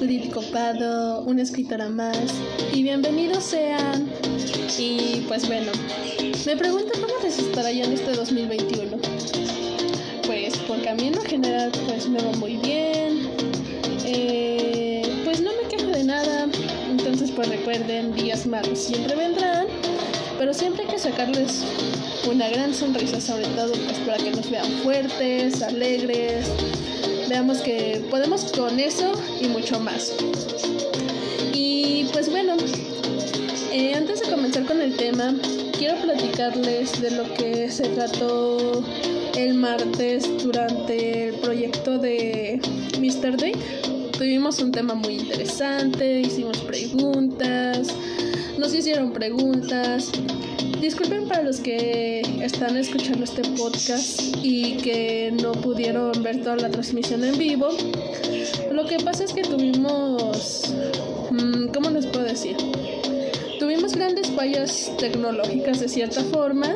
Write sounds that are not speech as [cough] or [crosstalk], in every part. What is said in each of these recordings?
ocupado, una escritora más y bienvenidos sean. Y pues bueno, me pregunto cómo les estará en este 2021. Pues porque a mí en lo general pues me va muy bien. Eh, pues no me quejo de nada. Entonces pues recuerden, días malos siempre vendrán. Pero siempre hay que sacarles una gran sonrisa sobre todo pues para que nos vean fuertes, alegres veamos que podemos con eso y mucho más. Y pues bueno, eh, antes de comenzar con el tema, quiero platicarles de lo que se trató el martes durante el proyecto de Mr. Day. Tuvimos un tema muy interesante, hicimos preguntas, nos hicieron preguntas Disculpen para los que están escuchando este podcast y que no pudieron ver toda la transmisión en vivo. Lo que pasa es que tuvimos, mm, ¿cómo les puedo decir? Tuvimos grandes fallas tecnológicas de cierta forma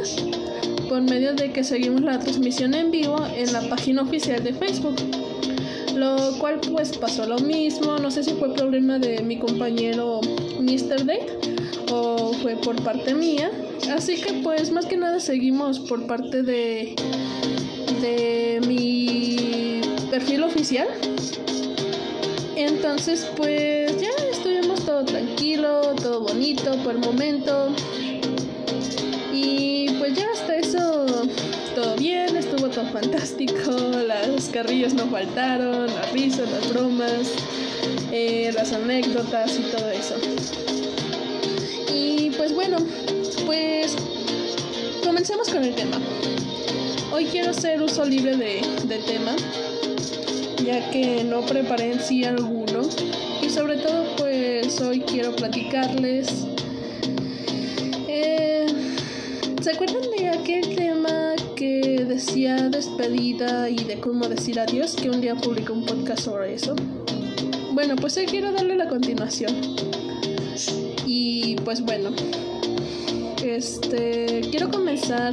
por medio de que seguimos la transmisión en vivo en la página oficial de Facebook. Lo cual pues pasó lo mismo, no sé si fue problema de mi compañero Mr. Day o fue por parte mía Así que pues más que nada seguimos por parte de, de mi perfil oficial. Entonces pues ya estuvimos todo tranquilo, todo bonito por el momento. Y pues ya hasta eso todo bien, estuvo todo fantástico, [laughs] las carrillas no faltaron, las risas, las bromas, eh, las anécdotas y todo eso. Pues bueno, pues comencemos con el tema. Hoy quiero hacer uso libre de, tema, ya que no preparé en sí alguno. Y sobre todo, pues hoy quiero platicarles. Eh, ¿Se acuerdan de aquel tema que decía despedida y de cómo decir adiós? Que un día publicó un podcast sobre eso. Bueno, pues hoy quiero darle la continuación. Y pues bueno, este, quiero comenzar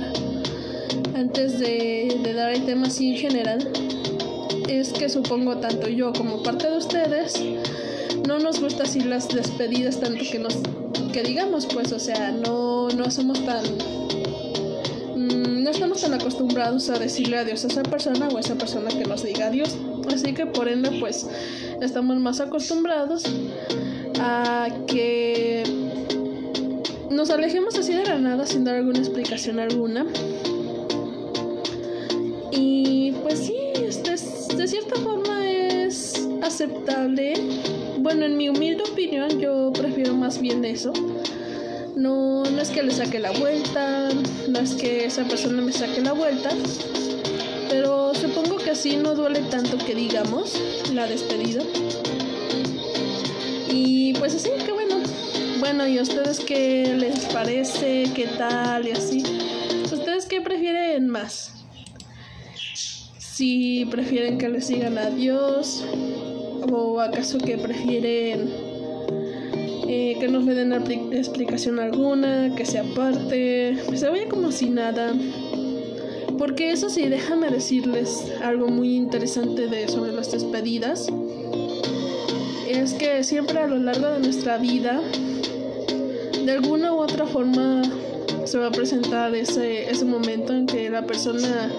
antes de, dar el tema así en general. Es que supongo tanto yo como parte de ustedes no nos gusta así las despedidas tanto que nos que digamos pues o sea no no somos tan mm, no estamos tan acostumbrados a decirle adiós a esa persona o a esa persona que nos diga adiós así que por ende pues estamos más acostumbrados a que nos alejemos así de la nada sin dar alguna explicación alguna. Y pues sí, este de cierta forma es aceptable. Bueno, en mi humilde opinión yo prefiero más bien eso. No, no es que le saque la vuelta, no es que esa persona me saque la vuelta, pero supongo que así no duele tanto que digamos la despedida. Y pues así, que bueno, ¿y ustedes qué les parece? ¿Qué tal? Y así. ¿Ustedes qué prefieren más? Si prefieren que les sigan a Dios o acaso que prefieren eh, que no le den explicación alguna, que se aparte, se vaya como si nada. Porque eso sí, déjame decirles algo muy interesante de sobre las despedidas. Es que siempre a lo largo de nuestra vida de alguna u otra forma se va a presentar ese, ese momento en que la persona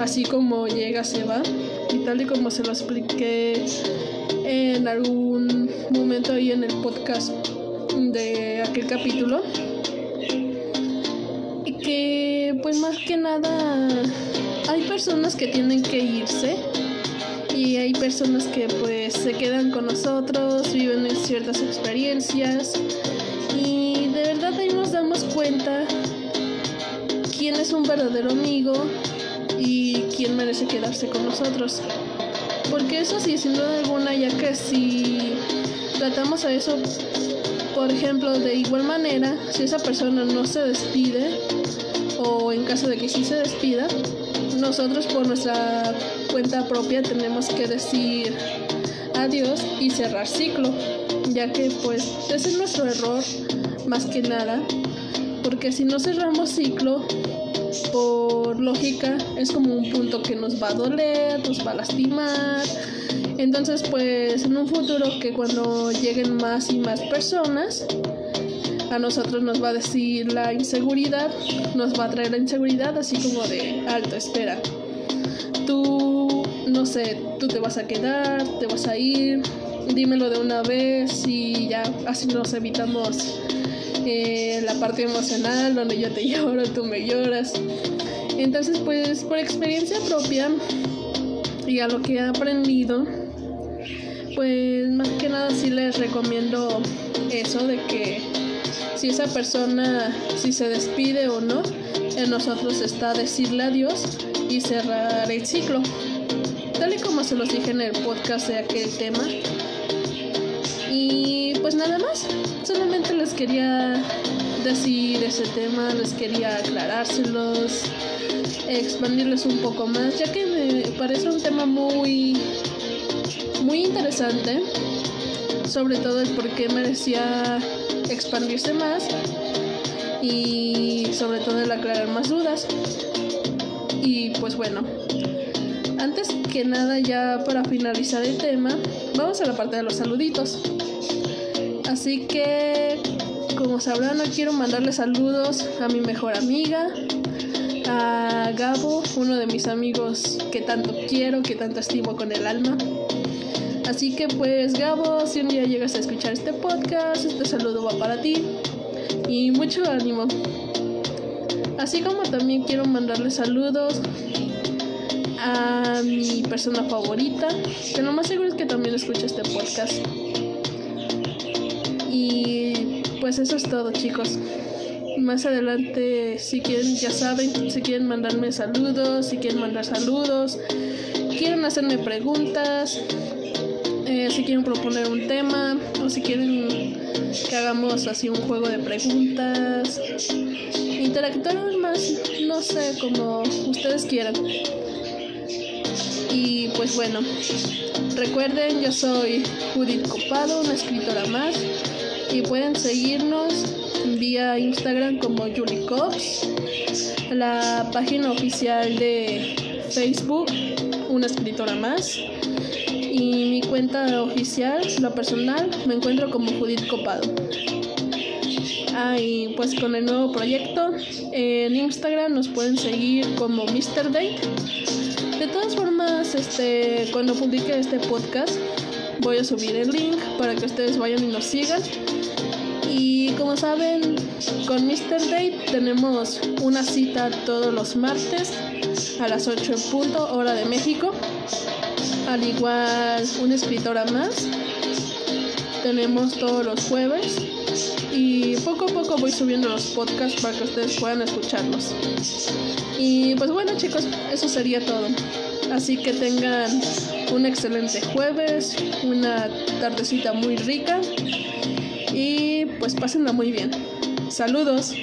así como llega se va. Y tal y como se lo expliqué en algún momento ahí en el podcast de aquel capítulo. Y que pues más que nada hay personas que tienen que irse. Y hay personas que pues se quedan con nosotros, viven ciertas experiencias ahí nos damos cuenta quién es un verdadero amigo y quién merece quedarse con nosotros. Porque eso sí, sin duda alguna, ya que si tratamos a eso, por ejemplo, de igual manera, si esa persona no se despide, o en caso de que sí se despida, nosotros por nuestra cuenta propia tenemos que decir adiós y cerrar ciclo, ya que pues ese es nuestro error más que nada, porque si no cerramos ciclo, por lógica, es como un punto que nos va a doler, nos va a lastimar, Entonces, pues en un futuro que cuando lleguen más y más personas, a nosotros nos va a decir la inseguridad, nos va a traer la inseguridad así como de alto, espera. Tú, no sé, tú te vas a quedar, te vas a ir, dímelo de una vez y ya así nos evitamos eh, la parte emocional donde yo te [laughs] lloro, tú me lloras. Entonces, pues por experiencia propia y a lo que he aprendido, pues más que nada sí les recomiendo eso de que si esa persona, si se despide o no, en nosotros está decirle adiós y cerrar el ciclo. Tal y como se los dije en el podcast de aquel tema. Pues nada más, solamente les quería decir ese tema, les quería aclarárselos, expandirles un poco más, ya que me parece un tema muy, muy interesante, sobre todo el por qué merecía expandirse más y sobre todo el aclarar más dudas. Y pues bueno, antes que nada ya para finalizar el tema, vamos a la parte de los saluditos. Así que, como sabrán, no quiero mandarle saludos a mi mejor amiga, a Gabo, uno de mis amigos que tanto quiero, que tanto estimo con el alma. Así que pues Gabo, si un día llegas a escuchar este podcast, este saludo va para ti y mucho ánimo. Así como también quiero mandarle saludos a mi persona favorita, que lo más seguro es que también escucha este podcast. Pues eso es todo chicos. Más adelante, si quieren, ya saben, si quieren mandarme saludos, si quieren mandar saludos, quieren hacerme preguntas, eh, si quieren proponer un tema o si quieren que hagamos así un juego de preguntas, interactuar más, no sé, como ustedes quieran. Y pues bueno, recuerden, yo soy Judith Copado, una escritora más, y pueden seguirnos vía Instagram como Julie Cops, la página oficial de Facebook, una escritora más y mi cuenta oficial, la personal, me encuentro como Judith Copado. Ah, y pues con el nuevo proyecto en Instagram nos pueden seguir como Mr. Date. De todas formas, este, cuando publique este podcast voy a subir el link para que ustedes vayan y nos sigan. Y como saben, con Mr. Date tenemos una cita todos los martes a las 8 en punto, hora de México al igual una escritora más. Tenemos todos los jueves y poco a poco voy subiendo los podcasts para que ustedes puedan escucharlos. Y pues bueno chicos, eso sería todo. Así que tengan un excelente jueves, una tardecita muy rica y pues pásenla muy bien. Saludos.